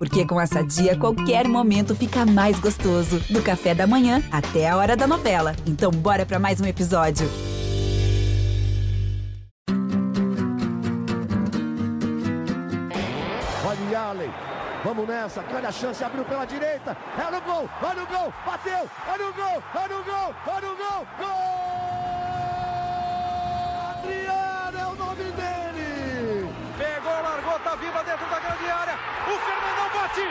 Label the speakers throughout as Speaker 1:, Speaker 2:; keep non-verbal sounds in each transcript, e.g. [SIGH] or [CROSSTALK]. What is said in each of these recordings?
Speaker 1: Porque com essa dia, qualquer momento fica mais gostoso. Do café da manhã até a hora da novela. Então, bora para mais um episódio.
Speaker 2: Olha Allen. Vamos nessa, olha a chance, abriu pela direita, é no gol, olha o gol, bateu, olha o gol, olha o gol, olha o gol, gol!
Speaker 3: Pegou, largou, tá viva dentro da grande área, o Fernandão bate,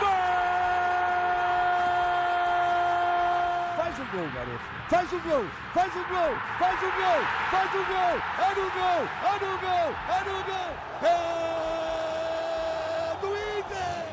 Speaker 3: gol!
Speaker 2: Faz o gol, garoto, faz o gol, faz o gol, faz o gol, faz o gol, é no gol, é no gol, é no gol, é do Inter!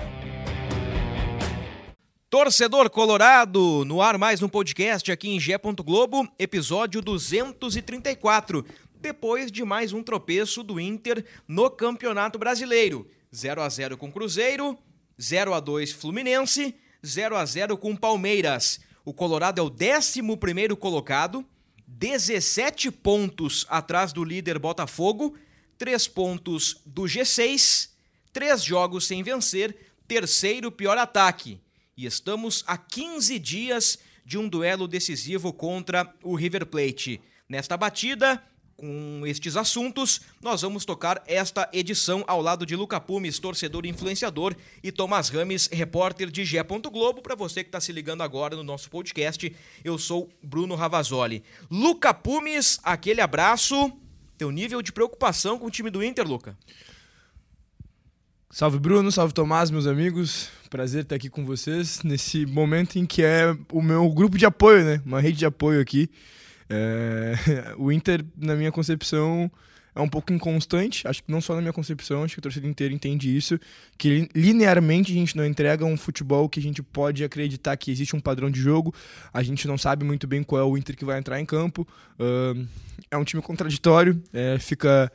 Speaker 4: Torcedor Colorado, no ar mais um podcast aqui em Gé. Globo, episódio 234. Depois de mais um tropeço do Inter no Campeonato Brasileiro. 0 a 0 com Cruzeiro, 0 a 2 Fluminense, 0 a 0 com Palmeiras. O Colorado é o 11º colocado, 17 pontos atrás do líder Botafogo, 3 pontos do G6, 3 jogos sem vencer, terceiro pior ataque e estamos a 15 dias de um duelo decisivo contra o River Plate. Nesta batida, com estes assuntos, nós vamos tocar esta edição ao lado de Luca Pumes, torcedor e influenciador, e Tomás Rames, repórter de Gé. Globo. Para você que está se ligando agora no nosso podcast, eu sou Bruno Ravazoli. Luca Pumes, aquele abraço. Teu nível de preocupação com o time do Inter, Luca?
Speaker 5: Salve Bruno, salve Tomás, meus amigos. Prazer estar aqui com vocês nesse momento em que é o meu grupo de apoio, né? Uma rede de apoio aqui. É... [LAUGHS] O Inter, na minha concepção, é um pouco inconstante. Acho que não só na minha concepção, acho que a torcida inteira entende isso. Que linearmente a gente não entrega um futebol que a gente pode acreditar que existe um padrão de jogo. A gente não sabe muito bem qual é o Inter que vai entrar em campo. É um time contraditório, é... fica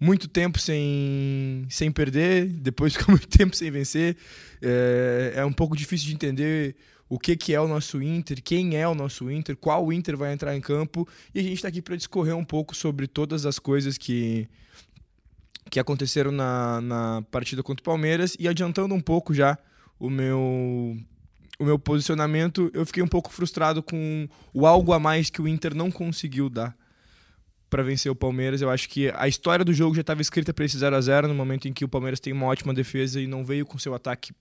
Speaker 5: muito tempo sem, sem perder, depois [LAUGHS] fica muito tempo sem vencer. É, é um pouco difícil de entender o que, que é o nosso Inter, quem é o nosso Inter, qual Inter vai entrar em campo. E a gente está aqui para discorrer um pouco sobre todas as coisas que, que aconteceram na, na partida contra o Palmeiras. E adiantando um pouco já o meu, o meu posicionamento, eu fiquei um pouco frustrado com o algo a mais que o Inter não conseguiu dar para vencer o Palmeiras. Eu acho que a história do jogo já estava escrita para esse 0 a 0 no momento em que o Palmeiras tem uma ótima defesa e não veio com seu ataque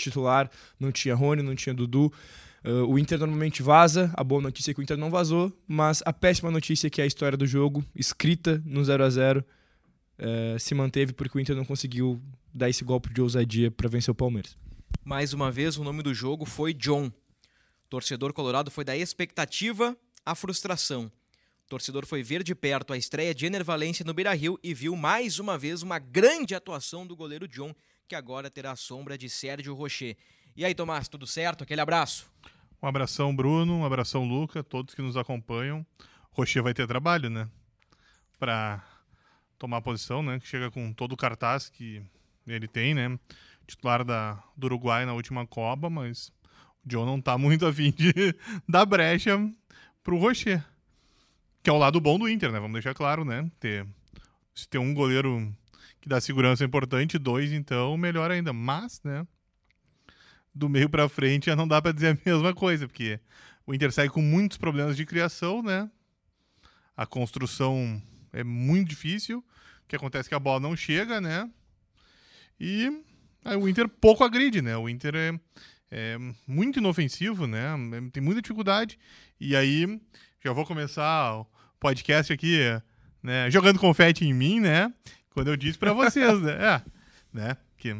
Speaker 5: titular, não tinha Rony, não tinha Dudu. Uh, o Inter normalmente vaza, a boa notícia é que o Inter não vazou, mas a péssima notícia é que a história do jogo, escrita no 0 a 0 uh, se manteve porque o Inter não conseguiu dar esse golpe de ousadia para vencer o Palmeiras.
Speaker 4: Mais uma vez, o nome do jogo foi John. Torcedor colorado foi da expectativa à frustração torcedor foi ver de perto a estreia de Ener Valência no Beira-Rio e viu mais uma vez uma grande atuação do goleiro John, que agora terá a sombra de Sérgio Rocher. E aí, Tomás, tudo certo? Aquele abraço.
Speaker 6: Um abração, Bruno, um abração, Luca, todos que nos acompanham. Rocher vai ter trabalho, né? Para tomar posição, né? Que chega com todo o cartaz que ele tem, né? Titular da, do Uruguai na última Copa, mas o John não tá muito [LAUGHS] afim de dar brecha pro Rocher. Que é o lado bom do Inter, né? Vamos deixar claro, né? Ter, se ter um goleiro que dá segurança é importante, dois, então, melhor ainda. Mas, né? Do meio para frente já não dá para dizer a [LAUGHS] mesma coisa, porque o Inter segue com muitos problemas de criação, né? A construção é muito difícil. O que acontece é que a bola não chega, né? E aí o Inter pouco agride, né? O Inter é, é muito inofensivo, né? Tem muita dificuldade. E aí já vou começar o podcast aqui, né, jogando confete em mim, né? Quando eu disse para vocês, né? É, né? Que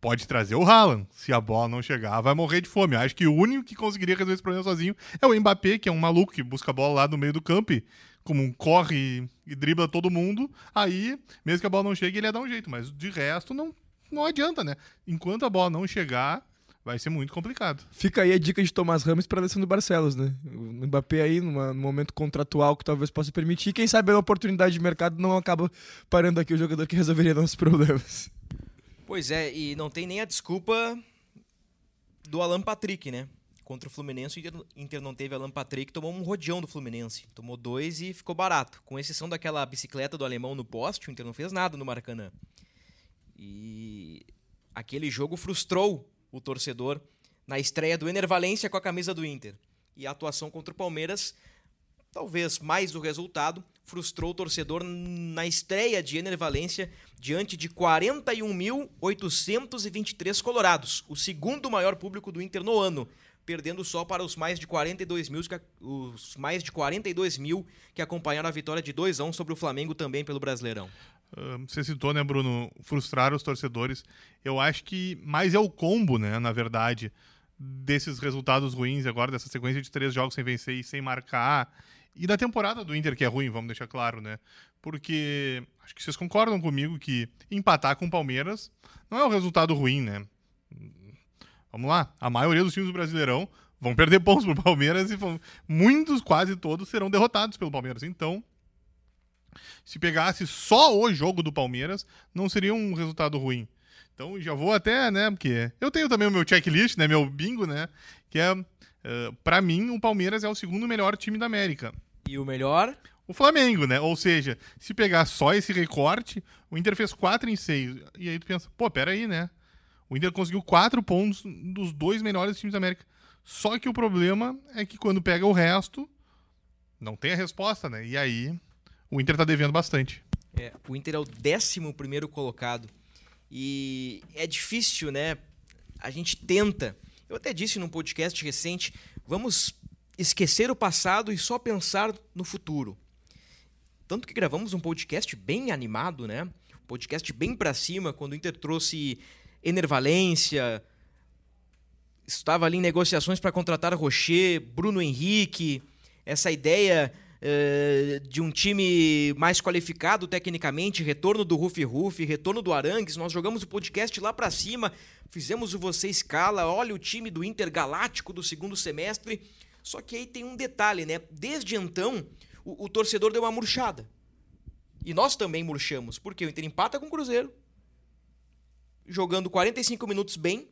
Speaker 6: pode trazer o Haaland. Se a bola não chegar, vai morrer de fome. Acho que o único que conseguiria resolver esse problema sozinho é o Mbappé, que é um maluco que busca a bola lá no meio do campo e como um corre e, dribla todo mundo. Aí, mesmo que a bola não chegue, ele ia dar um jeito. Mas de resto, não, não adianta, né? Enquanto a bola não chegar, vai ser muito complicado.
Speaker 5: Fica aí a dica de Tomás Ramos para Alessandro Barcelos, né? O Mbappé aí, numa, num momento contratual que talvez possa permitir, quem sabe a oportunidade de mercado não acaba parando aqui o jogador que resolveria nossos [LAUGHS] problemas.
Speaker 4: Pois é, e não tem nem a desculpa do Alan Patrick, né? Contra o Fluminense, o Inter, Inter não teve Alan Patrick, tomou um rodeão do Fluminense. Tomou dois e ficou barato. Com exceção daquela bicicleta do alemão no poste, o Inter não fez nada no Maracanã. E aquele jogo frustrou o torcedor na estreia do Enervalência com a camisa do Inter. E a atuação contra o Palmeiras, talvez mais o resultado, frustrou o torcedor na estreia de Enervalência diante de 41.823 colorados, o segundo maior público do Inter no ano, perdendo só para os mais de 42 mil, os mais de 42 mil que acompanharam a vitória de 2 a 1 sobre o Flamengo também pelo Brasileirão.
Speaker 6: Você citou, né, Bruno, frustrar os torcedores. Eu acho que mais é o combo, né, na verdade, desses resultados ruins agora, dessa sequência de três jogos sem vencer e sem marcar. E da temporada do Inter, que é ruim, vamos deixar claro, né? Porque acho que vocês concordam comigo que empatar com o Palmeiras não é um resultado ruim, né? Vamos lá, a maioria dos times do Brasileirão vão perder pontos pro Palmeiras e vão, muitos, quase todos, serão derrotados pelo Palmeiras. Então, se pegasse só o jogo do Palmeiras, não seria um resultado ruim. Então, já vou até, né, porque eu tenho também o meu checklist, né, meu bingo, né, que é, uh, eh, para mim, o Palmeiras é o segundo melhor time da América.
Speaker 4: E o melhor?
Speaker 6: O Flamengo, né? Ou seja, se pegar só esse recorte, o Inter fez 4 em 6. E aí tu pensa, pô, pera aí, né? O Inter conseguiu 4 pontos dos dois melhores times da América. Só que o problema é que quando pega o resto, não tem a resposta, né? E aí, o Inter tá devendo bastante.
Speaker 4: É, o Inter é o 11 primeiro colocado. E é difícil, né? A gente tenta. Eu até disse num podcast recente, vamos esquecer o passado e só pensar no futuro. Tanto que gravamos um podcast bem animado, né? Um podcast bem para cima, quando o Inter trouxe Enervalência, estava ali em negociações para contratar Rocher, Bruno Henrique, essa ideia uh, de um time mais qualificado tecnicamente, retorno do Rufi Rufi, retorno do Arangues. Nós jogamos o podcast lá para cima, fizemos o Você Escala, olha o time do Inter Galáctico do segundo semestre. Só que aí tem um detalhe, né? Desde então, o, o torcedor deu uma murchada. E nós também murchamos, porque o Inter empata com o Cruzeiro, jogando 45 minutos bem,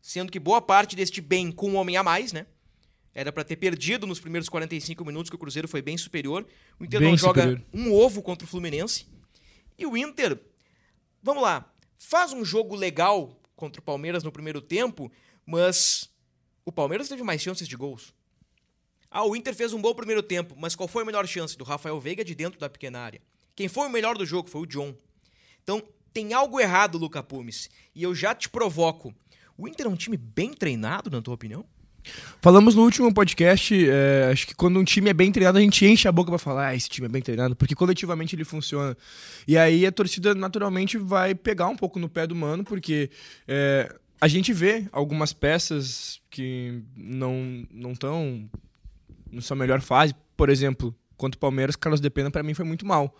Speaker 4: sendo que boa parte deste bem com um homem a mais, né? Era para ter perdido nos primeiros 45 minutos, que o Cruzeiro foi bem superior. O Inter bem não superior. joga um ovo contra o Fluminense. E o Inter, vamos lá, faz um jogo legal contra o Palmeiras no primeiro tempo, mas o Palmeiras teve mais chances de gols. Ah, o Inter fez um bom primeiro tempo, mas qual foi a melhor chance? Do Rafael Veiga de dentro da pequena área. Quem foi o melhor do jogo foi o John. Então, tem algo errado, Luca Pumes. E eu já te provoco. O Inter é um time bem treinado, na tua opinião?
Speaker 5: Falamos no último podcast, é, acho que quando um time é bem treinado, a gente enche a boca para falar, ah, esse time é bem treinado, porque coletivamente ele funciona. E aí a torcida naturalmente vai pegar um pouco no pé do mano, porque é, a gente vê algumas peças que não não estão na sua melhor fase. Por exemplo, contra o Palmeiras, Carlos Depena para mim foi muito mal.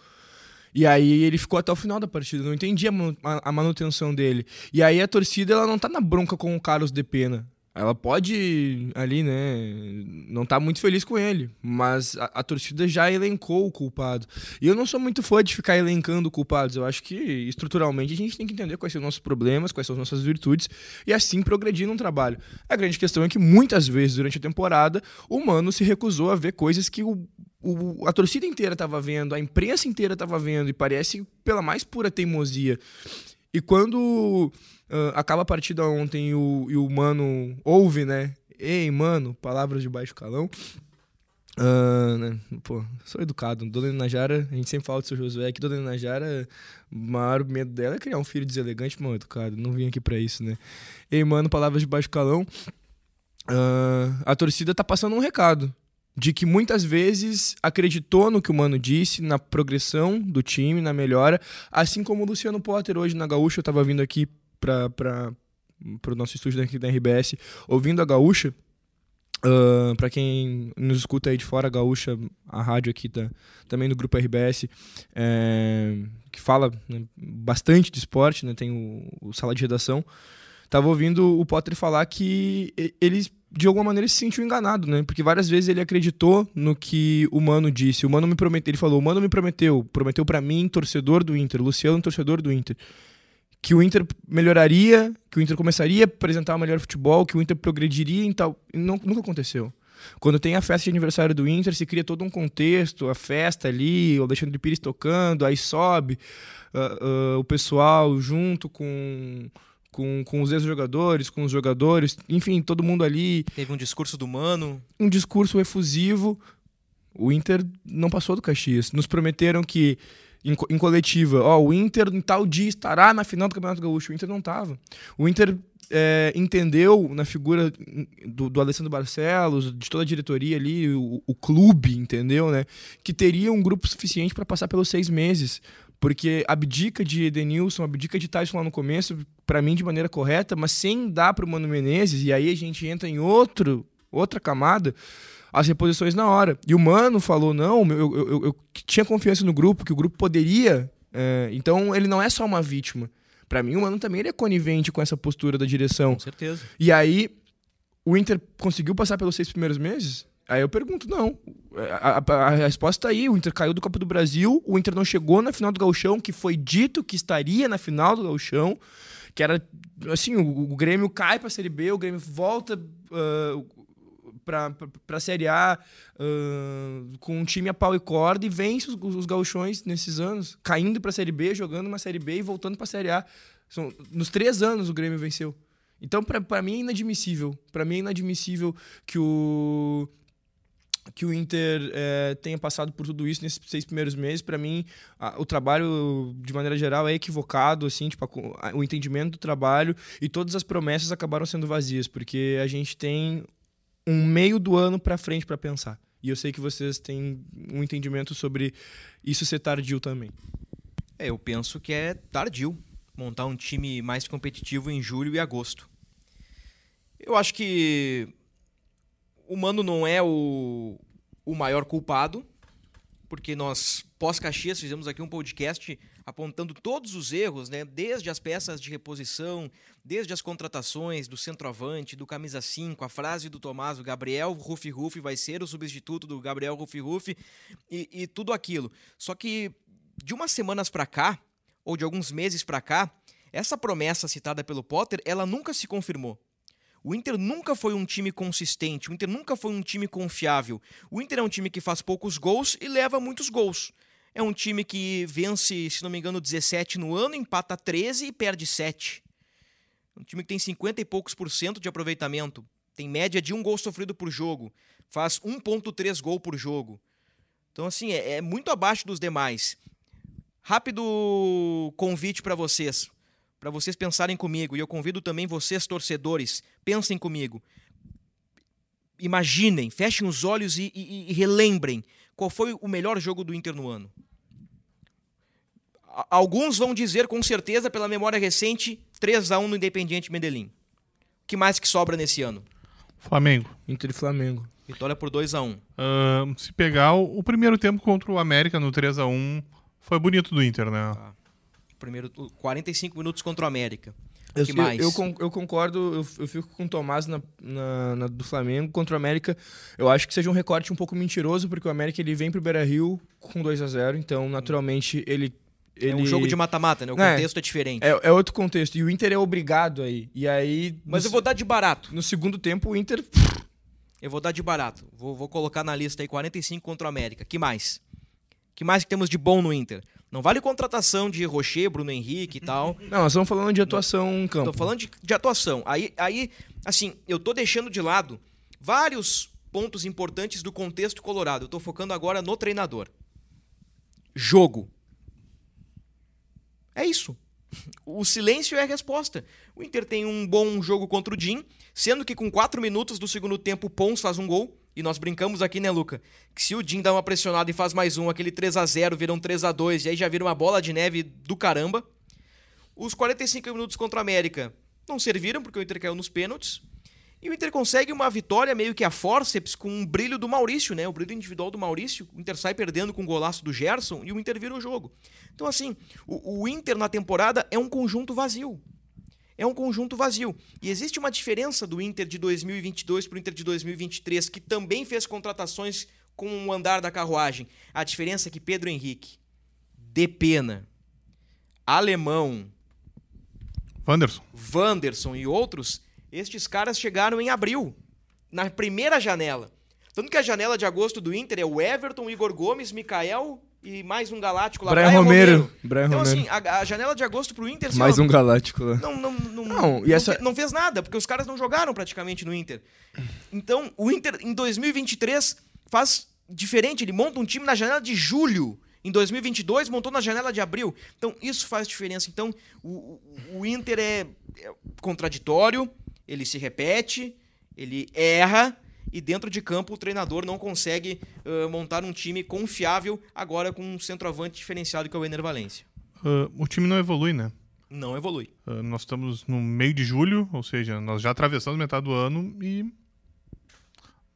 Speaker 5: E aí ele ficou até o final da partida, não entendia a manutenção dele. E aí a torcida ela não tá na bronca com o Carlos de Pena. Ela pode ali, né, não tá muito feliz com ele, mas a, a, torcida já elencou o culpado. E eu não sou muito fã de ficar elencando culpados. Eu acho que estruturalmente a gente tem que entender quais são os nossos problemas, quais são as nossas virtudes e assim progredir no trabalho. A grande questão é que muitas vezes durante a temporada o Mano se recusou a ver coisas que o o, a torcida inteira estava vendo, a imprensa inteira estava vendo, e parece pela mais pura teimosia. E quando uh, acaba a partida ontem e o, e o mano ouve, né? Ei, mano, palavras de baixo calão. Uh, né? Pô, sou educado. Dona Najara, a gente sempre fala do seu Josué aqui. Dona Najara, o maior medo dela é criar um filho deselegante, mal educado. Não vim aqui para isso, né? Ei, mano, palavras de baixo calão. Uh, a torcida tá passando um recado de que muitas vezes acreditou no que o Mano disse, na progressão do time, na melhora, assim como o Luciano Potter hoje na Gaúcha, eu estava vindo aqui para o nosso estúdio aqui da RBS, ouvindo a Gaúcha, uh, para quem nos escuta aí de fora, a Gaúcha, a rádio aqui tá, também do grupo RBS, é, que fala né, bastante de esporte, né, tem o, o sala de redação, estava ouvindo o Potter falar que eles de alguma maneira se sentiu enganado, né? Porque várias vezes ele acreditou no que o Mano disse. O Mano me prometeu, ele falou: "O Mano me prometeu, prometeu para mim, torcedor do Inter, Luciano, torcedor do Inter, que o Inter melhoraria, que o Inter começaria a apresentar o melhor futebol, que o Inter progrediria em tal, e não, nunca aconteceu. Quando tem a festa de aniversário do Inter, se cria todo um contexto, a festa ali, o Alexandre Pires tocando, aí sobe uh, uh, o pessoal junto com com, com os ex-jogadores, com os jogadores, enfim, todo mundo ali.
Speaker 4: Teve um discurso do Mano.
Speaker 5: Um discurso efusivo. O Inter não passou do Caxias. Nos prometeram que, em, em coletiva, ó, o Inter em tal dia estará na final do Campeonato Gaúcho. O Inter não estava. O Inter é, entendeu na figura do, do, Alessandro Barcelos, de toda a diretoria ali, o, o clube, entendeu, né? Que teria um grupo suficiente para passar pelos seis meses. Porque abdica de Edenilson, abdica de Tyson lá no começo, para mim de maneira correta, mas sem dar para o Mano Menezes, e aí a gente entra em outro, outra camada, as reposições na hora. E o Mano falou: não, eu, eu, eu, tinha confiança no grupo, que o grupo poderia. É, então ele não é só uma vítima. Para mim, o Mano também é conivente com essa postura da direção.
Speaker 4: Com certeza.
Speaker 5: E aí, o Inter conseguiu passar pelos seis primeiros meses? Aí eu pergunto, não. A, a, a, resposta tá aí, o Inter caiu do Copa do Brasil, o Inter não chegou na final do Gauchão, que foi dito que estaria na final do Gauchão, que era, assim, o, o Grêmio cai pra Série B, o Grêmio volta uh, pra, pra, pra Série A uh, com um time a pau e corda e vence os, os gauchões nesses anos, caindo pra Série B, jogando uma Série B e voltando pra Série A. São, nos três anos o Grêmio venceu. Então, para mim é inadmissível. Para mim é inadmissível que o que o Inter é, tenha passado por tudo isso nesses seis primeiros meses, para mim, a, o trabalho, de maneira geral, é equivocado, assim, tipo, a, o entendimento do trabalho e todas as promessas acabaram sendo vazias, porque a gente tem um meio do ano para frente para pensar. E eu sei que vocês têm um entendimento sobre isso ser tardio também.
Speaker 4: É, eu penso que é tardio montar um time mais competitivo em julho e agosto. Eu acho que o Mano não é o, o maior culpado, porque nós, pós-Caxias, fizemos aqui um podcast apontando todos os erros, né? desde as peças de reposição, desde as contratações do centroavante, do camisa 5, a frase do Tomás, o Gabriel Rufi Rufi vai ser o substituto do Gabriel Rufi Rufi e, e tudo aquilo. Só que de umas semanas para cá, ou de alguns meses para cá, essa promessa citada pelo Potter, ela nunca se confirmou. O Inter nunca foi um time consistente, o Inter nunca foi um time confiável. O Inter é um time que faz poucos gols e leva muitos gols. É um time que vence, se não me engano, 17 no ano, empata 13 e perde 7. É um time que tem 50 e poucos por cento de aproveitamento. Tem média de um gol sofrido por jogo. Faz 1,3 gol por jogo. Então, assim, é, é muito abaixo dos demais. Rápido convite para vocês para vocês pensarem comigo, e eu convido também vocês, torcedores, pensem comigo. Imaginem, fechem os olhos e, e, e relembrem qual foi o melhor jogo do Inter no ano. Alguns vão dizer com certeza, pela memória recente, 3 a 1 no Independiente Medellín. O que mais que sobra nesse ano?
Speaker 6: Flamengo.
Speaker 5: Inter e Flamengo.
Speaker 4: Vitória por 2 a 1 uh,
Speaker 6: Se pegar o, o, primeiro tempo contra o América no 3 a 1 foi bonito do Inter, né? Ah
Speaker 4: primeiro 45 minutos contra o América.
Speaker 5: Eu,
Speaker 4: que mais?
Speaker 5: Eu, eu, eu concordo, eu, eu, fico com o Tomás na, na, na, do Flamengo contra o América. Eu acho que seja um recorte um pouco mentiroso, porque o América ele vem pro Beira Rio com 2 a 0 então naturalmente ele. ele...
Speaker 4: É um jogo de mata-mata, né? O é, contexto é diferente.
Speaker 5: É, é, outro contexto. E o Inter é obrigado aí. E aí.
Speaker 4: Mas no, eu vou dar de barato.
Speaker 5: No segundo tempo, o Inter.
Speaker 4: Eu vou dar de barato. Vou, vou colocar na lista aí 45 contra o América. Que mais? Que mais que temos de bom no Inter? Não vale contratação de Rocher, Bruno Henrique e tal. [LAUGHS]
Speaker 5: Não, nós estamos falando de atuação em campo.
Speaker 4: Estou falando de, de, atuação. Aí, aí, assim, eu estou deixando de lado vários pontos importantes do contexto colorado. Eu estou focando agora no treinador. Jogo. É isso. O silêncio é a resposta. O Inter tem um bom jogo contra o Jim, sendo que com 4 minutos do segundo tempo o Pons faz um gol. E nós brincamos aqui, né, Luca? Que se o Jim dá uma pressionada e faz mais um, aquele 3 a 0 vira um 3 a 2 e aí já vira uma bola de neve do caramba. Os 45 minutos contra o América não serviram, porque o Inter caiu nos pênaltis. E o Inter consegue uma vitória meio que a forceps com um brilho do Maurício, né? O brilho individual do Maurício. O Inter sai perdendo com o golaço do Gerson e o Inter vira o jogo. Então, assim, o, o Inter na temporada é um conjunto vazio é um conjunto vazio. E existe uma diferença do Inter de 2022 para o Inter de 2023, que também fez contratações com o andar da carruagem. A diferença é que Pedro Henrique, Depena, Alemão,
Speaker 6: Wanderson.
Speaker 4: Wanderson e outros, estes caras chegaram em abril, na primeira janela. Tanto que a janela de agosto do Inter é o Everton, Igor Gomes, Mikael e mais um galáctico lá.
Speaker 5: Brian Romero. Brian
Speaker 4: Então,
Speaker 5: Romero.
Speaker 4: assim, a, a janela de agosto pro Inter, assim,
Speaker 5: Mais
Speaker 4: ó,
Speaker 5: um galáctico lá.
Speaker 4: não, não, não,
Speaker 5: Não, e
Speaker 4: não
Speaker 5: essa-
Speaker 4: não fez nada, porque os caras não jogaram praticamente no Inter. Então, o Inter, em 2023, faz diferente. Ele monta um time na janela de julho. Em 2022, montou na janela de abril. Então, isso faz diferença. Então, o, o- o Inter é, é contraditório, ele se repete, ele erra. E dentro de campo, o treinador não consegue ãh, montar um time confiável agora com um centroavante diferenciado que é o Ener Valência.
Speaker 6: Ah, o time não evolui, né?
Speaker 4: Não evolui.
Speaker 6: Ah, nós estamos no meio de julho, ou seja, nós já atravessamos metade do ano e.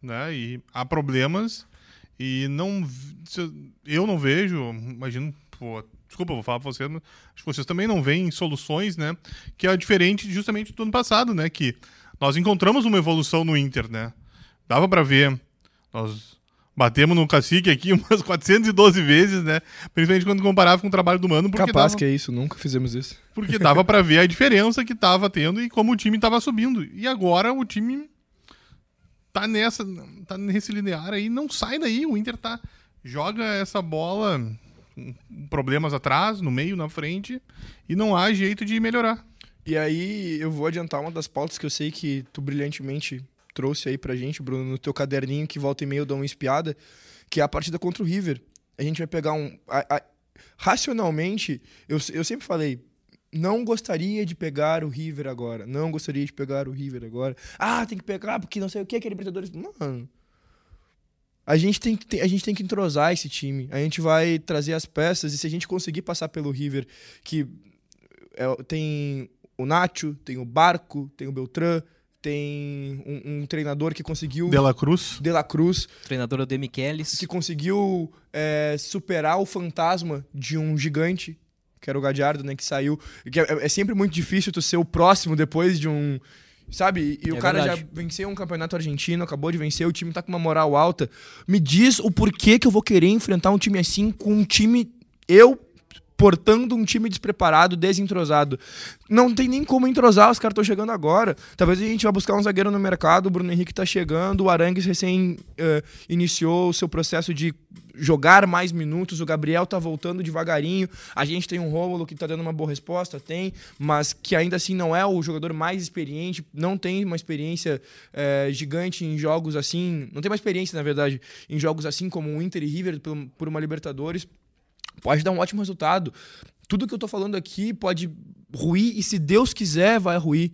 Speaker 6: Né, e há problemas e não. Eu não vejo, imagino. Pô, desculpa, vou falar pra vocês, mas acho que vocês também não veem soluções, né? Que é diferente justamente do ano passado, né? Que nós encontramos uma evolução no Inter, né? Dava pra ver. Nós batemos no cacique aqui [LAUGHS] umas 412 vezes, né? Principalmente quando comparava com o trabalho do Mano. Porque
Speaker 5: Capaz
Speaker 6: dava-
Speaker 5: que é isso, nunca fizemos isso.
Speaker 6: porque dava pra [LAUGHS] ver a diferença que tava tendo e como o time tava subindo. E agora o time tá nessa, tá nesse linear aí, não sai daí. O Inter tá joga essa bola com problemas atrás, no meio, na frente e não há jeito de melhorar.
Speaker 5: E aí eu vou adiantar uma das pautas que eu sei que tu brilhantemente trouxe aí pra gente, Bruno, no teu caderninho que volta e meio dou uma espiada, que é a partida contra o River. A gente vai pegar um... a- a- racionalmente, eu, eu sempre falei, não gostaria de pegar o River agora, não gostaria de pegar o River agora. Ah, tem que pegar porque não sei o que, que é Libertadores. Mano, a gente, tem, que- a gente tem que entrosar esse time. A gente vai trazer as peças e se a gente conseguir passar pelo River, que é, tem o Nacho, tem o Barco, tem o Beltrán, tem um, um treinador que conseguiu.
Speaker 6: De La Cruz.
Speaker 5: De La Cruz,
Speaker 4: Treinador é o Demichelis.
Speaker 5: que conseguiu é, superar o fantasma de um gigante, que era o Gadiardo, né? Que saiu. Que é, é sempre muito difícil tu ser o próximo depois de um. Sabe? E o
Speaker 4: É
Speaker 5: cara
Speaker 4: verdade.
Speaker 5: já venceu um campeonato argentino, acabou de vencer, o time tá com uma moral alta. Me diz o porquê que eu vou querer enfrentar um time assim com um time. Eu portando um time despreparado, desentrosado. Não tem nem como entrosar, os caras estão chegando agora. Talvez a gente vá buscar um zagueiro no mercado, o Bruno Henrique tá chegando, o Arangues recém eh, iniciou o seu processo de jogar mais minutos, o Gabriel tá voltando devagarinho, a gente tem um Rômulo que tá dando uma boa resposta, tem, mas que ainda assim não é o jogador mais experiente, não tem uma experiência eh, gigante em jogos assim, não tem uma experiência, na verdade, em jogos assim como o Inter e River por uma Libertadores pode dar um ótimo resultado. Tudo que eu tô falando aqui pode ruir e se Deus quiser vai ruir.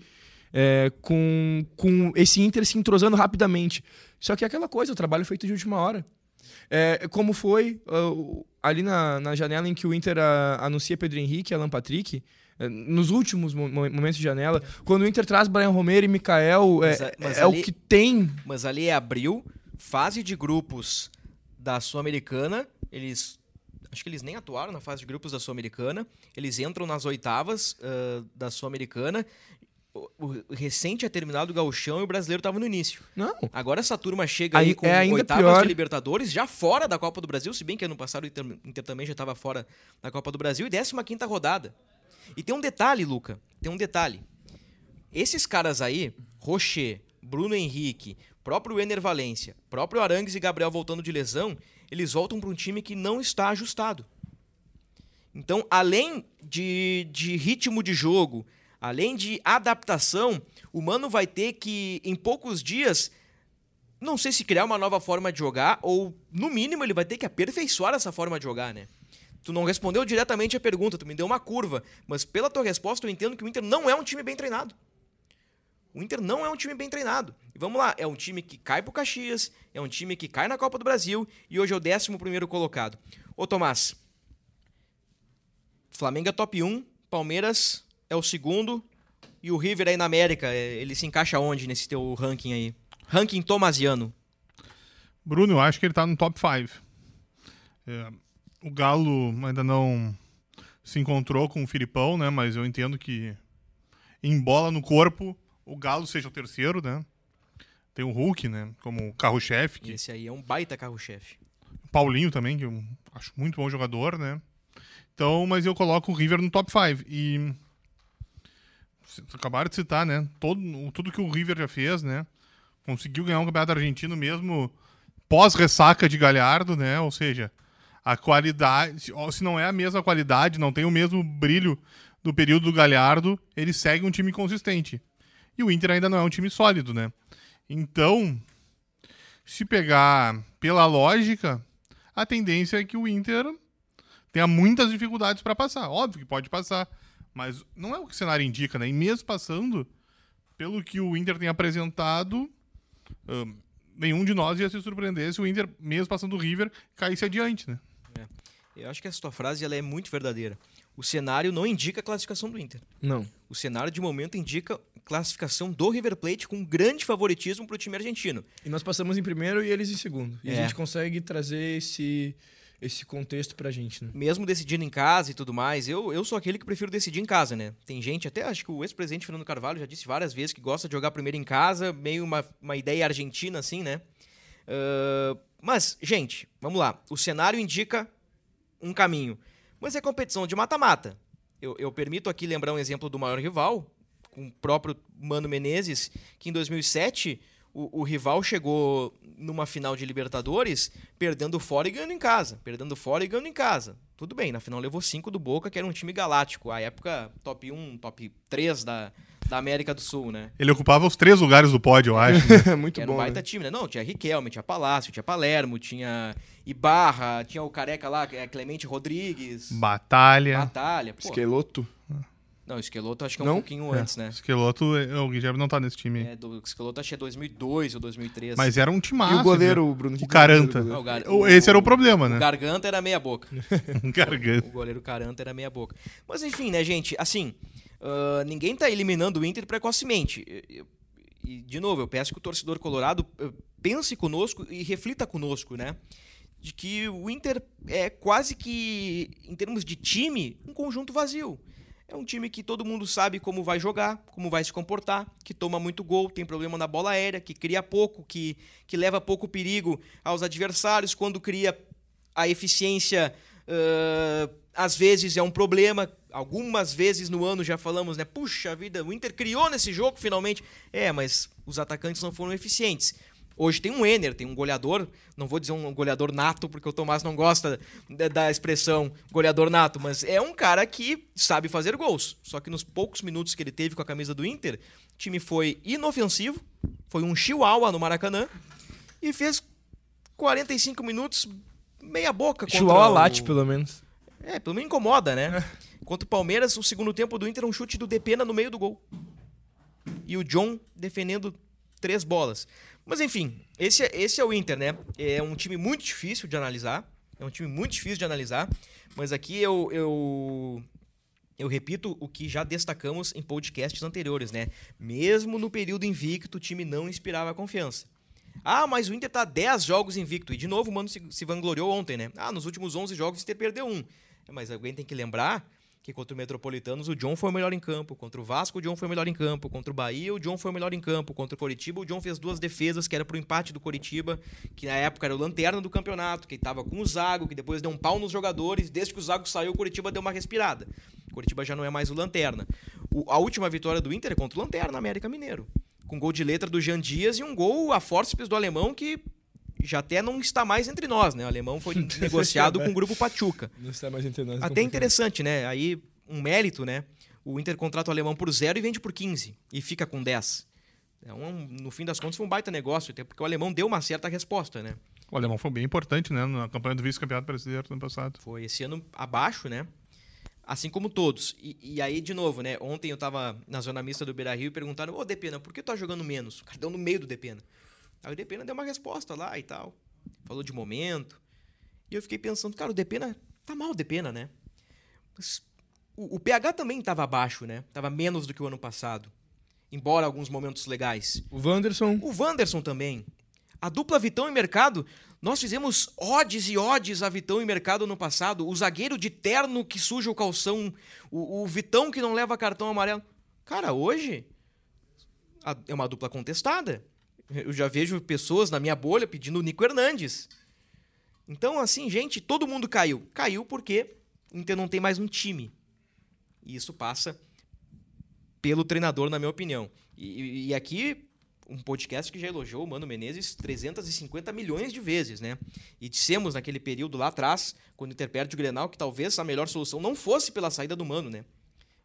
Speaker 5: É, com, com esse Inter se entrosando rapidamente. Só que é aquela coisa, o trabalho feito de última hora. É, como foi uh, ali na, na janela em que o Inter ah, anuncia Pedro Henrique e Alan Patrick, eh, nos últimos mo- momentos de janela, quando o Inter traz Brian Romero e Mikael, é,
Speaker 4: Mas a- mas
Speaker 5: é o
Speaker 4: ali-
Speaker 5: que tem.
Speaker 4: Mas ali é abril, fase de grupos da Sul-Americana. Eles. Acho que eles nem atuaram na fase de grupos da Sul-Americana. Eles entram nas oitavas ah, da Sul-Americana. O, o recente é terminado o Gauchão e o brasileiro estava no início.
Speaker 5: Não.
Speaker 4: Agora essa turma chega
Speaker 5: Aí
Speaker 4: aí com
Speaker 5: é
Speaker 4: oitavas
Speaker 5: pior.
Speaker 4: de Libertadores, já fora da Copa do Brasil, se bem que ano passado o Inter, Inter também já estava fora da Copa do Brasil, e 15 quinta rodada. E tem um detalhe, Luca, tem um detalhe. Esses caras aí, Rocher, Bruno Henrique, próprio Ener Valência, próprio Arangues e Gabriel voltando de lesão, eles voltam para um time que não está ajustado. Então, além de, de ritmo de jogo, além de adaptação, o Mano vai ter que, em poucos dias, não sei se criar uma nova forma de jogar, ou, no mínimo, ele vai ter que aperfeiçoar essa forma de jogar, né? Tu não respondeu diretamente a pergunta, tu me deu uma curva, mas pela tua resposta eu entendo que o Inter não é um time bem treinado. O Inter não é um time bem treinado. E vamos lá, é um time que cai pro Caxias, é um time que cai na Copa do Brasil e hoje é o 11 primeiro colocado. Ô Tomás, Flamengo é top 1, Palmeiras é o segundo e o River aí na América, é, ele se encaixa onde nesse teu ranking aí? Ranking tomasiano.
Speaker 6: Bruno, eu acho que ele tá no top 5. o Galo ainda não se encontrou com o Filipão, né? Mas eu entendo que em bola no corpo, o Galo seja o terceiro, né? Tem o Hulk, né? Como carro-chefe. que-
Speaker 4: Esse aí é um baita carro-chefe.
Speaker 6: Paulinho também, que eu acho muito bom jogador, né? Então, mas eu coloco o River no top 5. E. Vocês acabaram de citar, né? Todo, tudo que o River já fez, né? Conseguiu ganhar um campeonato argentino mesmo pós-ressaca de Galhardo, né? Ou seja, a qualidade, se não é a mesma qualidade, não tem o mesmo brilho do período do Galhardo, ele segue um time consistente. E o Inter ainda não é um time sólido, né? Então, se pegar pela lógica, a tendência é que o Inter tenha muitas dificuldades para passar. Óbvio que pode passar, mas não é o que o cenário indica, né? E mesmo passando, pelo que o Inter tem apresentado, ahn, nenhum de nós ia se surpreender se o Inter, mesmo passando o River, caísse adiante, né?
Speaker 4: Eu acho que essa tua frase ela é muito verdadeira. O cenário não indica a classificação do Inter.
Speaker 5: Não.
Speaker 4: O cenário de momento indica classificação do River Plate com grande favoritismo para o time argentino.
Speaker 5: E nós passamos em primeiro e eles em segundo. E
Speaker 4: É.
Speaker 5: a gente consegue trazer esse, esse contexto pra gente, né?
Speaker 4: Mesmo decidindo em casa e tudo mais, eu, eu sou aquele que prefiro decidir em casa, né? Tem gente, até acho que o ex-presidente Fernando Carvalho já disse várias vezes que gosta de jogar primeiro em casa, meio uma, uma ideia argentina assim, né? Ah, mas, gente, vamos lá. O cenário indica um caminho, mas é competição de mata-mata. Eu, eu permito aqui lembrar um exemplo do maior rival, com o próprio Mano Menezes, que em 2007 o, o rival chegou numa final de Libertadores perdendo fora e ganhando em casa. Perdendo fora e ganhando em casa. Tudo bem, na final levou 5 do Boca, que era um time galáctico. A época top 1, top 3 da, da América do Sul, né?
Speaker 6: Ele ocupava os três lugares do pódio, eu acho. né? [LAUGHS]
Speaker 5: Muito
Speaker 4: era um
Speaker 5: bom.
Speaker 4: baita
Speaker 5: né?
Speaker 4: time, né? Não, tinha Riquelme, tinha Palácio, tinha Palermo, tinha Ibarra, tinha o careca lá, é, Clemente Rodrigues,
Speaker 6: Batalha.
Speaker 4: Batalha. Pô.
Speaker 5: Esqueloto.
Speaker 4: Não, o Esqueloto acho que é um
Speaker 5: Não?
Speaker 4: pouquinho antes, né?
Speaker 6: Esqueloto, é, o Guilherme não tá nesse time.
Speaker 4: É, do Esqueloto acho que é 2002 ou 2003.
Speaker 6: Mas era um time
Speaker 5: E o goleiro, o Bruno.
Speaker 6: O Caranta.
Speaker 5: é o
Speaker 4: o Gar-
Speaker 6: O- Esse era o problema,
Speaker 4: o
Speaker 6: né?
Speaker 4: Garganta era meia boca. [LAUGHS]
Speaker 6: Garganta.
Speaker 4: O goleiro Caranta era meia boca. Mas enfim, né, gente? Assim, ah, ninguém tá eliminando o Inter precocemente. E, e, de novo, eu peço que o torcedor colorado eh, pense conosco e reflita conosco, né? De que o Inter é quase que, em termos de time, um conjunto vazio. É um time que todo mundo sabe como vai jogar, como vai se comportar, que toma muito gol, tem problema na bola aérea, que cria pouco, que, que leva pouco perigo aos adversários. Quando cria a eficiência, ãh, às vezes é um problema. Algumas vezes no ano já falamos, né? Puxa vida, o Inter criou nesse jogo finalmente. É, mas os atacantes não foram eficientes. Hoje tem um Enner, tem um goleador, não vou dizer um goleador nato, porque o Tomás não gosta da, da expressão goleador nato, mas é um cara que sabe fazer gols. Só que nos poucos minutos que ele teve com a camisa do Inter, o time foi inofensivo, foi um chihuahua no Maracanã e fez 45 minutos meia boca contra
Speaker 5: Chihuahua
Speaker 4: o-
Speaker 5: late, pelo menos.
Speaker 4: É, pelo menos incomoda, né? [LAUGHS] Contra o Palmeiras, o segundo tempo do Inter, um chute do Depena no meio do gol. E o John defendendo três bolas. Mas enfim, esse, é- esse é o Inter, né? É um time muito difícil de analisar. É um time muito difícil de analisar. Mas aqui eu, eu, eu repito o que já destacamos em podcasts anteriores, né? Mesmo no período invicto, o time não inspirava confiança. Ah, mas o Inter tá 10 jogos invicto. E de novo o Mano se, se vangloriou ontem, né? Ah, nos últimos 11 jogos o Inter perdeu um. É, Mas alguém tem que lembrar que contra o Metropolitanos o John foi o melhor em campo. Contra o Vasco o John foi o melhor em campo. Contra o Bahia o John foi o melhor em campo. Contra o Coritiba o John fez duas defesas, que era pro empate do Coritiba, que na época era o lanterna do campeonato, que tava com o Zago, que depois deu um pau nos jogadores. Desde que o Zago saiu, o Coritiba deu uma respirada. O Coritiba já não é mais o lanterna. O- a última vitória do Inter é contra o Lanterna, América Mineiro. Com gol de letra do Jean Dias e um gol a forceps do alemão que já até não está mais entre nós, né? O alemão foi [LAUGHS] negociado com o grupo Pachuca.
Speaker 5: Não está mais entre nós.
Speaker 4: Até interessante, né? Aí, um mérito, né? O Inter contrata o alemão por zero e vende por 15. E fica com 10. É um, no fim das contas, foi um baita negócio, até porque o alemão deu uma certa resposta, né?
Speaker 6: O alemão foi bem importante, né? Na campanha do vice-campeonato brasileiro do ano passado.
Speaker 4: Foi esse ano abaixo, né? Assim como todos. E, e aí, de novo, né? Ontem eu tava na zona mista do Beira Rio e perguntaram: Ô, Depena, por que tu tá jogando menos? O cara deu no meio do Depena. Aí o Depena deu uma resposta lá e tal. Falou de momento. E eu fiquei pensando: cara, o Depena. Tá mal o Depena, né? Mas o, o PH também tava abaixo, né? Tava menos do que o ano passado. Embora alguns momentos legais.
Speaker 5: O Wanderson.
Speaker 4: O Wanderson também. A dupla Vitão e Mercado, nós fizemos odes e odes a Vitão e Mercado no passado. O zagueiro de terno que suja o calção, o, o Vitão que não leva cartão amarelo. Cara, hoje a- é uma dupla contestada. Eu já vejo pessoas na minha bolha pedindo o Nico Hernandes. Então, assim, gente, todo mundo caiu. Caiu porque o Inter não tem mais um time. E isso passa pelo treinador, na minha opinião. E, e aqui, um podcast que já elogiou o Mano Menezes 350 milhões de vezes, né? E dissemos naquele período lá atrás, quando o Inter perde o Grenal, que talvez a melhor solução não fosse pela saída do Mano, né?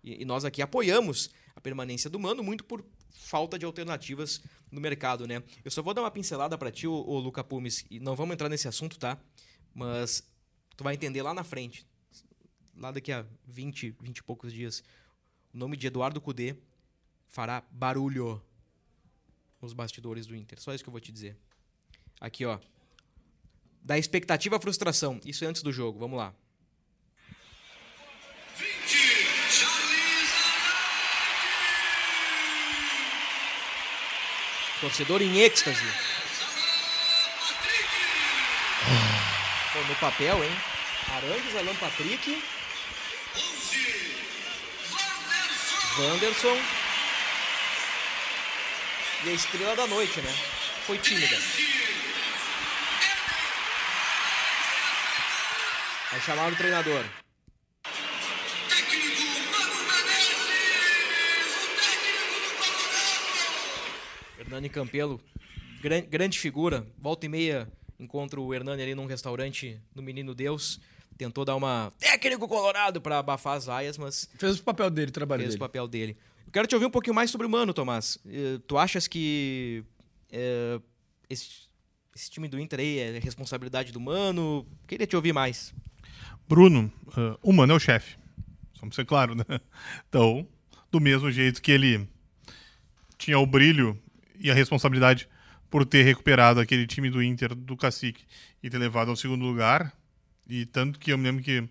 Speaker 4: E, nós aqui apoiamos a permanência do Mano muito por falta de alternativas no mercado, né? Eu só vou dar uma pincelada para ti, o Luca Pumes, e não vamos entrar nesse assunto, tá? Mas tu vai entender lá na frente, lá daqui a 20, 20 e poucos dias, o nome de Eduardo Cudê fará barulho nos bastidores do Inter. Só isso que eu vou te dizer. Aqui, ó. Da expectativa à frustração. Isso é antes do jogo. Vamos lá. Torcedor em êxtase. Pô, no papel, hein? Arangues, Alan Patrick. Wanderson. E a estrela da noite, né? Foi tímida. Vai chamar o treinador. Hernani Campelo, grande, grande figura. Volta e meia encontro o Hernani ali num restaurante no Menino Deus. Tentou dar uma técnico colorado para abafar as aias, mas.
Speaker 5: Fez o papel dele, o trabalho
Speaker 4: fez
Speaker 5: dele.
Speaker 4: o papel dele. Eu quero te ouvir um pouquinho mais sobre o Mano, Tomás. Eh, Tu achas que eh, esse, esse time do Inter aí é responsabilidade do Mano? Queria te ouvir mais.
Speaker 6: Bruno, uh, o Mano é o chefe. Vamos ser claro, né? [LAUGHS] Então, do mesmo jeito que ele tinha o brilho e a responsabilidade por ter recuperado aquele time do Inter do Cacique e ter levado ao segundo lugar, e tanto que eu me lembro que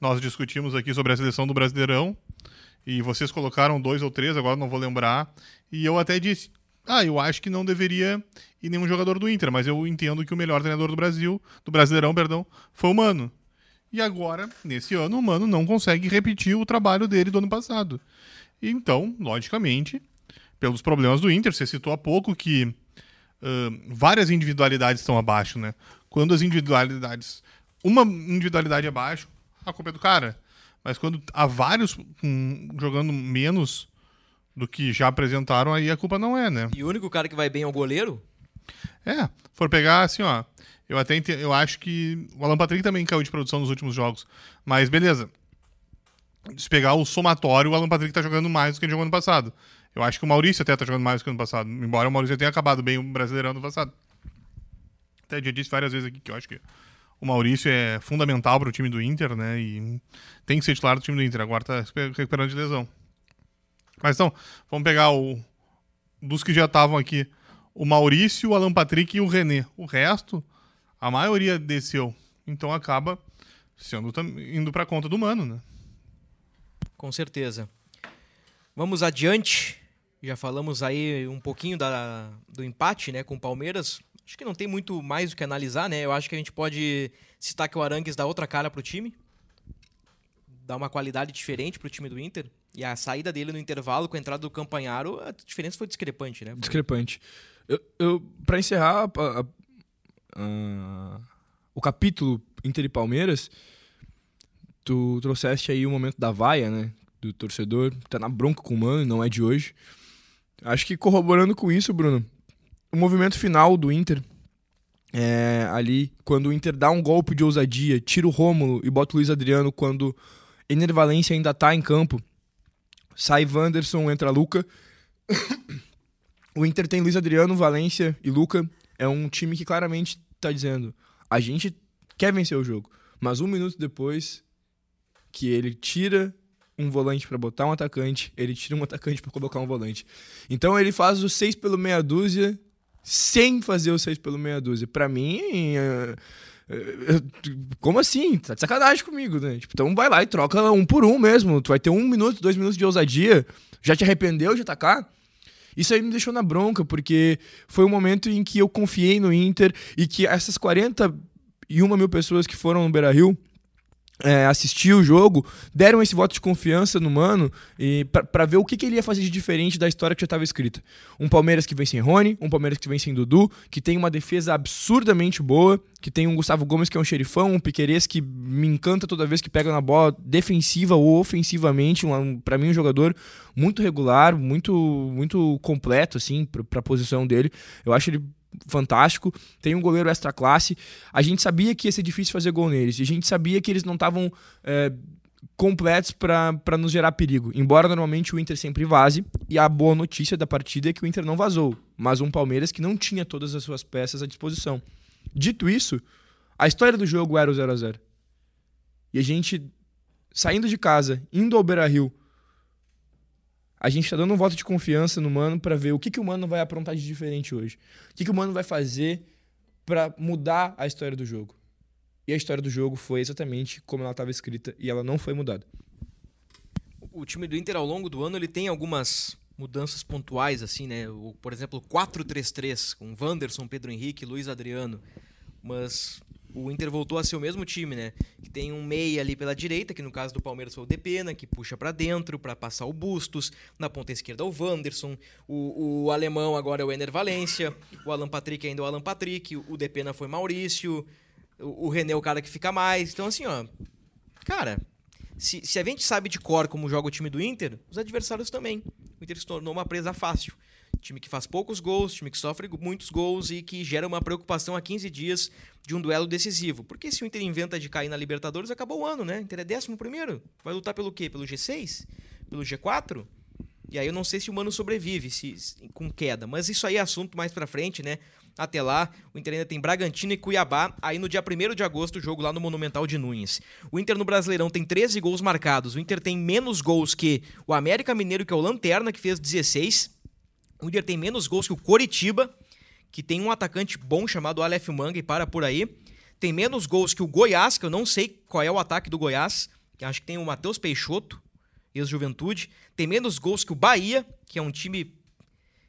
Speaker 6: nós discutimos aqui sobre a seleção do Brasileirão, e vocês colocaram dois ou três, agora não vou lembrar, e eu até disse, ah, eu acho que não deveria ir nenhum jogador do Inter, mas eu entendo que o melhor treinador do Brasil, do Brasileirão, perdão, foi o Mano. E agora, nesse ano, o Mano não consegue repetir o trabalho dele do ano passado. Então, logicamente, pelos problemas do Inter, você citou há pouco que uh, várias individualidades estão abaixo, né? Quando as individualidades. Uma individualidade abaixo, a culpa é do cara. Mas quando há vários hum, jogando menos do que já apresentaram, aí a culpa não é, né?
Speaker 4: E o único cara que vai bem é o goleiro?
Speaker 6: É, for pegar assim, ó. Eu até ente- eu acho que o Alan Patrick também caiu de produção nos últimos jogos. Mas beleza. Se pegar o somatório, o Alan Patrick tá jogando mais do que ele jogou ano passado. Eu acho que o Maurício até tá jogando mais que ano passado. Embora o Maurício tenha acabado bem o Brasileirão ano passado. Até já disse várias vezes aqui que eu acho que o Maurício é fundamental para o time do Inter, né? E tem que ser titular do time do Inter. Agora tá recuperando de lesão. Mas então, vamos pegar o dos que já estavam aqui. O Maurício, o Alan Patrick e o René. O resto, a maioria desceu. Então acaba sendo indo para conta do Mano, né?
Speaker 4: Com certeza. Vamos adiante. Já falamos aí um pouquinho da, do empate né, com o Palmeiras. Acho que não tem muito mais o que analisar, né? Eu acho que a gente pode citar que o Arangues dá outra cara pro time. Dá uma qualidade diferente pro time do Inter. E a saída dele no intervalo com a entrada do Campanharo, a diferença foi discrepante, né?
Speaker 5: Discrepante. Eu, eu, pra encerrar a- a- a- o capítulo Inter e Palmeiras, tu trouxeste aí o momento da vaia, né? Do torcedor, tá na bronca com o Mano, não é de hoje. Acho que corroborando com isso, Bruno, o movimento final do Inter, é, ali, quando o Inter dá um golpe de ousadia, tira o Rômulo e bota o Luiz Adriano quando Ener Valencia ainda tá em campo, sai Wanderson, entra Luca. [COUGHS] O Inter tem Luiz Adriano, Valência e Luca. É um time que claramente tá dizendo: a gente quer vencer o jogo. Mas um minuto depois que ele tira um volante pra botar um atacante, ele tira um atacante pra colocar um volante. Então ele faz o 6 pelo meia dúzia sem fazer o 6 pelo meia dúzia. Pra mim, é, como assim? Tá de sacanagem comigo, né? Tipo, então vai lá e troca um por um mesmo. Tu vai ter um minuto, dois minutos de ousadia. Já te arrependeu de atacar? Isso aí me deixou na bronca, porque foi um momento em que eu confiei no Inter e que essas 41 mil pessoas que foram no Beira Rio é, assistir o jogo, deram esse voto de confiança no Mano e para ver o que, que, ele ia fazer de diferente da história que já estava escrita. Um Palmeiras que vem sem Rony, um Palmeiras que vem sem Dudu, que tem uma defesa absurdamente boa, que tem um Gustavo Gomes que é um xerifão, um Piquerez que me encanta toda vez que pega na bola, defensiva ou ofensivamente, um, para mim um jogador muito regular, muito muito completo assim para a posição dele. Eu acho ele fantástico, tem um goleiro extra classe. A gente sabia que ia ser difícil fazer gol neles, e a gente sabia que eles não estavam é, completos para nos gerar perigo. Embora normalmente o Inter sempre vaze, e a boa notícia da partida é que o Inter não vazou, mas um Palmeiras que não tinha todas as suas peças à disposição. Dito isso, a história do jogo era o 0 a 0 E a gente, saindo de casa, indo ao Beira Rio, a gente está dando um voto de confiança no Mano para ver o que, que o Mano vai aprontar de diferente hoje. O que, que o Mano vai fazer para mudar a história do jogo. E a história do jogo foi exatamente como ela estava escrita e ela não foi mudada.
Speaker 4: O time do Inter ao longo do ano ele tem algumas mudanças pontuais assim, né? O, por exemplo, 4-3-3 com Wanderson, Pedro Henrique, Luiz Adriano. Mas o Inter voltou a ser o mesmo time, né? Que tem um meia ali pela direita, que no caso do Palmeiras foi o Depena, que puxa para dentro para passar o Bustos. Na ponta esquerda o Wanderson. O, o alemão agora é o Ener Valência. O Alan Patrick ainda é o Alan Patrick. O Depena foi Maurício. O, o René é o cara que fica mais. Então, assim, ó. Cara, se, se a gente sabe de cor como joga o time do Inter, os adversários também. O Inter se tornou uma presa fácil. Time que faz poucos gols, time que sofre muitos gols e que gera uma preocupação a 15 dias de um duelo decisivo. Porque se o Inter inventa de cair na Libertadores, acabou o ano, né? O Inter é décimo primeiro. Vai lutar pelo quê? Pelo G6? Pelo G4? E aí eu não sei se o Mano sobrevive se, com queda. Mas isso aí é assunto mais pra frente, né? Até lá, o Inter ainda tem Bragantino e Cuiabá. Aí no dia 1 de agosto, o jogo lá no Monumental de Nunes. O Inter no Brasileirão tem 13 gols marcados. O Inter tem menos gols que o América Mineiro, que é o Lanterna, que fez 16. O Inter tem menos gols que o Coritiba, que tem um atacante bom chamado Aleph Manga e para por aí. Tem menos gols que o Goiás, que eu não sei qual é o ataque do Goiás, que acho que tem o Matheus Peixoto, ex-juventude. Tem menos gols que o Bahia, que é um time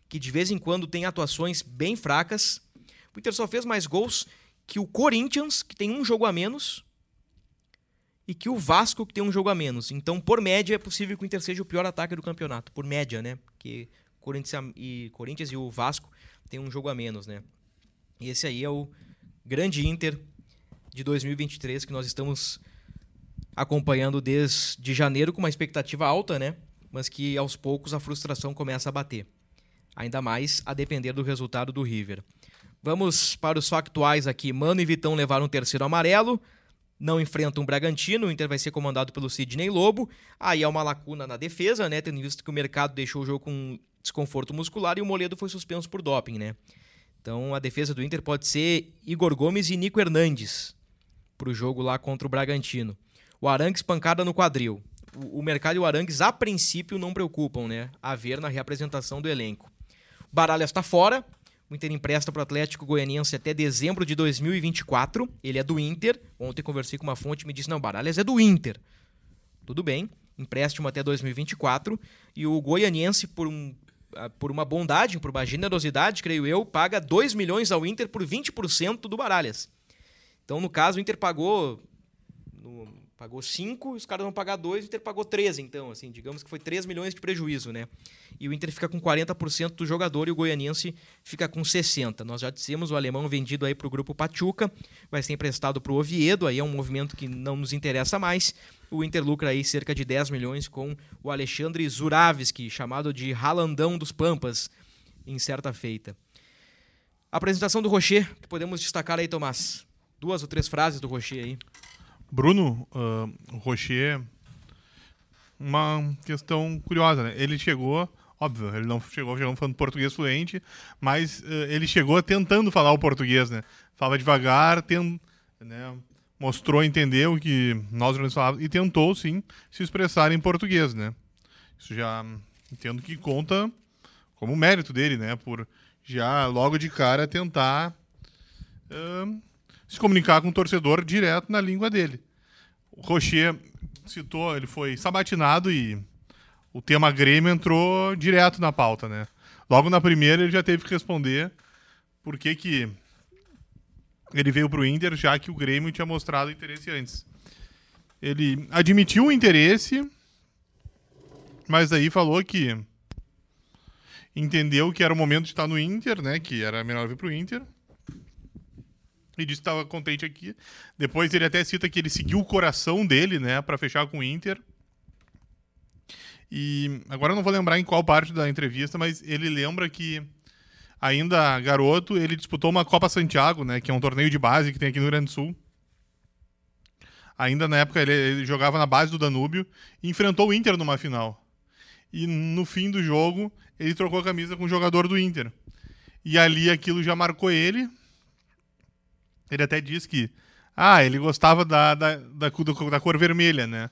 Speaker 4: que de vez em quando tem atuações bem fracas. O Inter só fez mais gols que o Corinthians, que tem um jogo a menos, e que o Vasco, que tem um jogo a menos. Então, por média, é possível que o Inter seja o pior ataque do campeonato. Por média, né? Porque Corinthians e, Corinthians e o Vasco tem um jogo a menos, né? E esse aí é o grande Inter de 2023 que nós estamos acompanhando desde janeiro com uma expectativa alta, né? Mas que aos poucos a frustração começa a bater. Ainda mais a depender do resultado do River. Vamos para os factuais aqui. Mano e Vitão levaram um terceiro amarelo. Não enfrentam o Bragantino. O Inter vai ser comandado pelo Sidney Lobo. Aí há uma lacuna na defesa, né? Tendo visto que o mercado deixou o jogo com desconforto muscular e o Moledo foi suspenso por doping, né? Então a defesa do Inter pode ser Igor Gomes e Nico Hernandes para o jogo lá contra o Bragantino. O Arangues pancada no quadril. O, mercado e o Arangues a princípio não preocupam, né? A ver na reapresentação do elenco. Baralhas está fora. O Inter empresta para o Atlético Goianiense até dezembro de 2024. Ele é do Inter. Ontem conversei com uma fonte e me disse: não, Baralhas é do Inter. Tudo bem, empréstimo até 2024. E o Goianiense, por um por uma bondade, por uma generosidade, creio eu, paga 2 milhões ao Inter por 20% do Baralhas. Então, no caso, o Inter pagou no, pagou 5 e os caras vão pagar 2, o Inter pagou 13, então, assim, digamos que foi 3 milhões de prejuízo, né? E o Inter fica com 40% do jogador e o goianiense fica com 60. Nós já dissemos, o alemão vendido aí para o grupo Pachuca, vai ser emprestado para o Oviedo, aí é um movimento que não nos interessa mais. O Inter lucra aí cerca de 10 milhões com o Alexandre Zuravski, chamado de Ralandão dos Pampas, em certa feita. apresentação do Rocher, que podemos destacar aí, Tomás. Duas ou três frases do Rocher aí.
Speaker 6: Bruno, uh, Rocher, uma questão curiosa, né? Ele chegou, óbvio, ele não chegou, chegou falando português fluente, mas uh, ele chegou tentando falar o português, né? Fala devagar, tem, né? Mostrou entender o que nós falávamos e tentou, sim, se expressar em português, né? Isso já entendo que conta como mérito dele, né? Por já logo de cara tentar uh, se comunicar com o torcedor direto na língua dele. O Rocher citou, ele foi sabatinado e o tema Grêmio entrou direto na pauta, né? Logo na primeira ele já teve que responder por que que ele veio para o Inter, já que o Grêmio tinha mostrado interesse antes. ele admitiu o interesse, mas aí falou que entendeu que era o momento de estar no Inter, né? Que era melhor vir pro Inter. E disse que estava contente aqui. Depois ele até cita que ele seguiu o coração dele, né, para fechar com o Inter. E agora eu não vou lembrar em qual parte da entrevista, mas ele lembra que ainda garoto, ele disputou uma Copa Santiago, né, que é um torneio de base que tem aqui no Rio Grande do Sul. Ainda na época ele, ele jogava na base do Danúbio e enfrentou o Inter numa final. E no fim do jogo, ele trocou a camisa com o jogador do Inter. E ali aquilo já marcou ele. Ele até diz que ah, ele gostava da, da, da, da cor vermelha, né?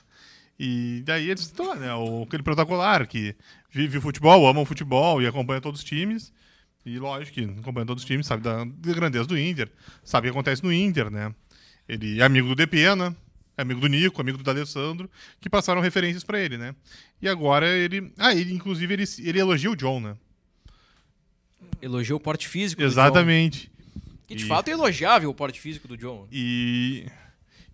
Speaker 6: E daí ele disse, né, o, aquele protocolar que vive futebol, ama o futebol e acompanha todos os times. E lógico que acompanha todos os times, sabe da, grandeza do Inter, sabe o que acontece no Inter, né? Ele é amigo do Depena, é amigo do Nico, amigo do D'Alessandro, que passaram referências para ele, né? E agora ele. Ah, ele, inclusive, ele, ele elogia o John, né?
Speaker 4: Elogiou o porte físico.
Speaker 6: Exatamente.
Speaker 4: Que de e... fato é elogiável o porte físico do John.
Speaker 6: E.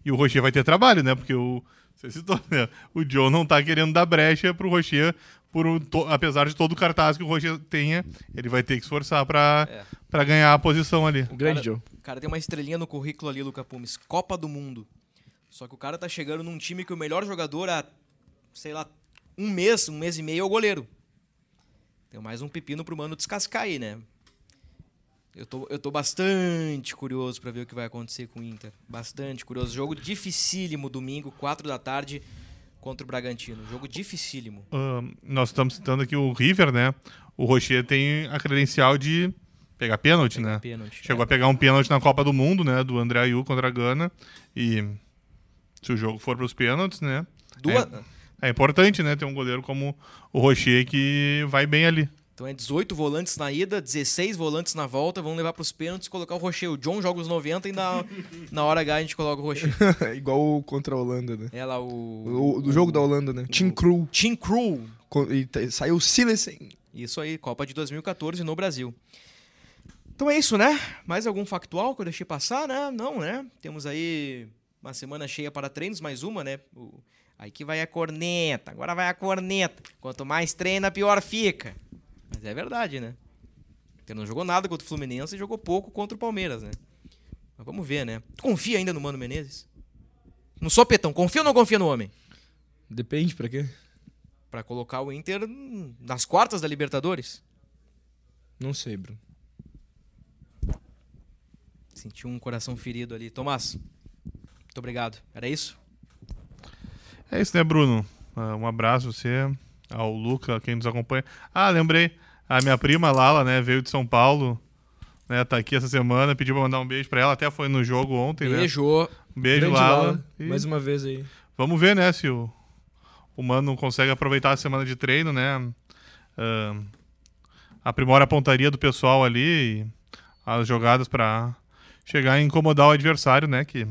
Speaker 6: E o Rocher vai ter trabalho, né? Porque o. Você citou, né? O John não tá querendo dar brecha pro Rocher, por um, to... apesar de todo o cartaz que o Rocher tenha, ele vai ter que esforçar pra, é. Pra ganhar a posição ali.
Speaker 5: O grande
Speaker 4: cara,
Speaker 5: John.
Speaker 4: O cara tem uma estrelinha no currículo ali, Luca Pumes. Copa do Mundo. Só que o cara tá chegando num time que o melhor jogador há, sei lá, um mês, um mês e meio é o goleiro. Tem mais um pepino pro mano descascar aí, né? Eu tô, eu tô bastante curioso para ver o que vai acontecer com o Inter. Bastante curioso. Jogo dificílimo domingo, 4 da tarde, contra o Bragantino. Jogo dificílimo.
Speaker 6: Uh, nós estamos citando aqui o River, né? O Rocher tem a credencial de pegar pênalti, né? Pênalti. Chegou é. a pegar um pênalti na Copa do Mundo, né? Do André Ayu contra a Gana. E se o jogo for para os pênaltis, né?
Speaker 4: Duas...
Speaker 6: É, é, importante, né? Ter um goleiro como o Rocher que vai bem ali.
Speaker 4: Então é 18 volantes na ida, 16 volantes na volta, vamos levar para os pênaltis e colocar o Rocher. O John joga os 90 e na, na hora H a gente coloca o Rocher. [LAUGHS]
Speaker 5: Igual contra a Holanda, né?
Speaker 4: É lá o...
Speaker 5: o do jogo o, da Holanda, né? Team Crew.
Speaker 4: Team Crew.
Speaker 5: E saiu o Silicen.
Speaker 4: Isso aí, Copa de 2014 no Brasil. Então é isso, né? Mais algum factual que eu deixei passar, né? Não, né? Temos aí uma semana cheia para treinos, mais uma, né? O, aí que vai a corneta, agora vai a corneta. Quanto mais treina, pior fica. Mas é verdade, né? Ele não jogou nada contra o Fluminense e jogou pouco contra o Palmeiras, né? Mas vamos ver, né? Tu confia ainda no Mano Menezes? No sopetão, confia ou não confia no homem?
Speaker 5: Depende, pra quê?
Speaker 4: Pra colocar o Inter nas quartas da Libertadores?
Speaker 5: Não sei, Bruno.
Speaker 4: Senti um coração ferido ali. Tomás, muito obrigado. Era isso?
Speaker 6: É isso, né, Bruno? Uh, um abraço a você, ao Luca, quem nos acompanha. Ah, lembrei. A minha prima Lala, né, veio de São Paulo, né, tá aqui essa semana, pediu pra mandar um beijo pra ela, até foi no jogo ontem,
Speaker 4: beijo.
Speaker 6: né? Um beijo, Grande Lala. Lala.
Speaker 5: E... Mais uma vez aí.
Speaker 6: Vamos ver, né, se o, o Mano consegue aproveitar a semana de treino, né? Uh, aprimora a pontaria do pessoal ali e as jogadas para chegar e incomodar o adversário, né? Que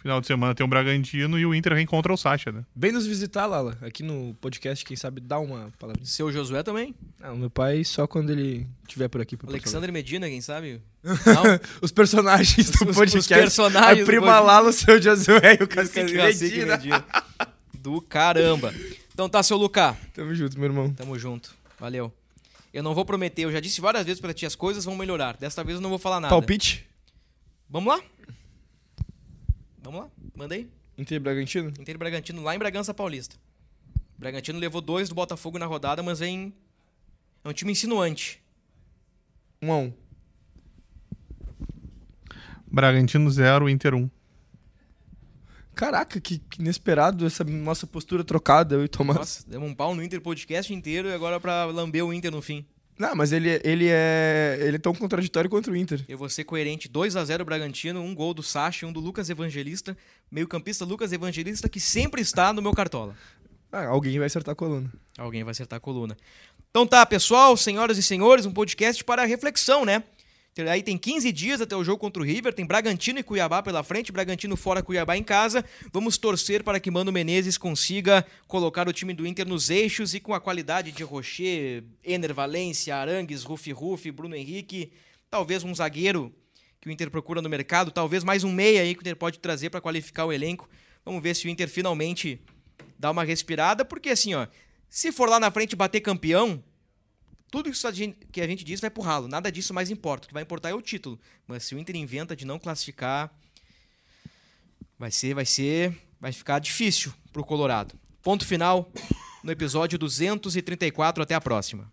Speaker 6: Final de semana tem o Bragantino e o Inter reencontra o Sacha, né?
Speaker 5: Vem nos visitar, Lala, aqui no podcast, quem sabe dá uma palavra.
Speaker 4: Seu Josué também?
Speaker 5: Não, meu pai só quando ele estiver por aqui.
Speaker 4: Alexandre Medina, quem sabe? [LAUGHS]
Speaker 5: os personagens do podcast. Os
Speaker 4: personagens.
Speaker 5: A prima Lala, o seu Josué e o Cacique,
Speaker 4: Medina. Medina. Do caramba. Então tá, seu Lucas.
Speaker 5: Tamo junto, meu irmão.
Speaker 4: Tamo junto. Valeu. Eu não vou prometer, eu já disse várias vezes pra ti, as coisas vão melhorar. Desta vez eu não vou falar nada.
Speaker 5: Palpite?
Speaker 4: Vamos lá? Vamos lá, manda aí.
Speaker 5: Inter Bragantino?
Speaker 4: Inter Bragantino, lá em Bragança Paulista. Bragantino levou dois do Botafogo na rodada, mas vem. É um time insinuante.
Speaker 5: Um a um.
Speaker 6: Bragantino 0, Inter 1. Um.
Speaker 5: Caraca, que, que, inesperado essa nossa postura trocada, eu e Tomás.
Speaker 4: Nossa, demos um pau no Inter podcast inteiro e agora pra lamber o Inter no fim.
Speaker 5: Não, mas ele, ele, é, ele é tão contraditório quanto o Inter.
Speaker 4: Eu vou ser coerente. 2 a 0 Bragantino, um gol do Sacha e um do Lucas Evangelista. Meio-campista Lucas Evangelista, que sempre está no meu cartola.
Speaker 5: Ah, alguém vai acertar a coluna.
Speaker 4: Alguém vai acertar a coluna. Então tá, pessoal, senhoras e senhores, um podcast para reflexão, né? Aí tem 15 dias até o jogo contra o River, tem Bragantino e Cuiabá pela frente, Bragantino fora, Cuiabá em casa. Vamos torcer para que Mano Menezes consiga colocar o time do Inter nos eixos e com a qualidade de Rocher, Ener Valência, Arangues, Rufi Rufi, Bruno Henrique, talvez um zagueiro que o Inter procura no mercado, talvez mais um meia aí que o Inter pode trazer para qualificar o elenco. Vamos ver se o Inter finalmente dá uma respirada, porque assim, ó, se for lá na frente bater campeão, tudo isso que a gente diz vai pro ralo. Nada disso mais importa. O que vai importar é o título. Mas se o Inter inventa de não classificar, vai ser, vai ser, vai ficar difícil pro Colorado. Ponto final no episódio 234. Até a próxima.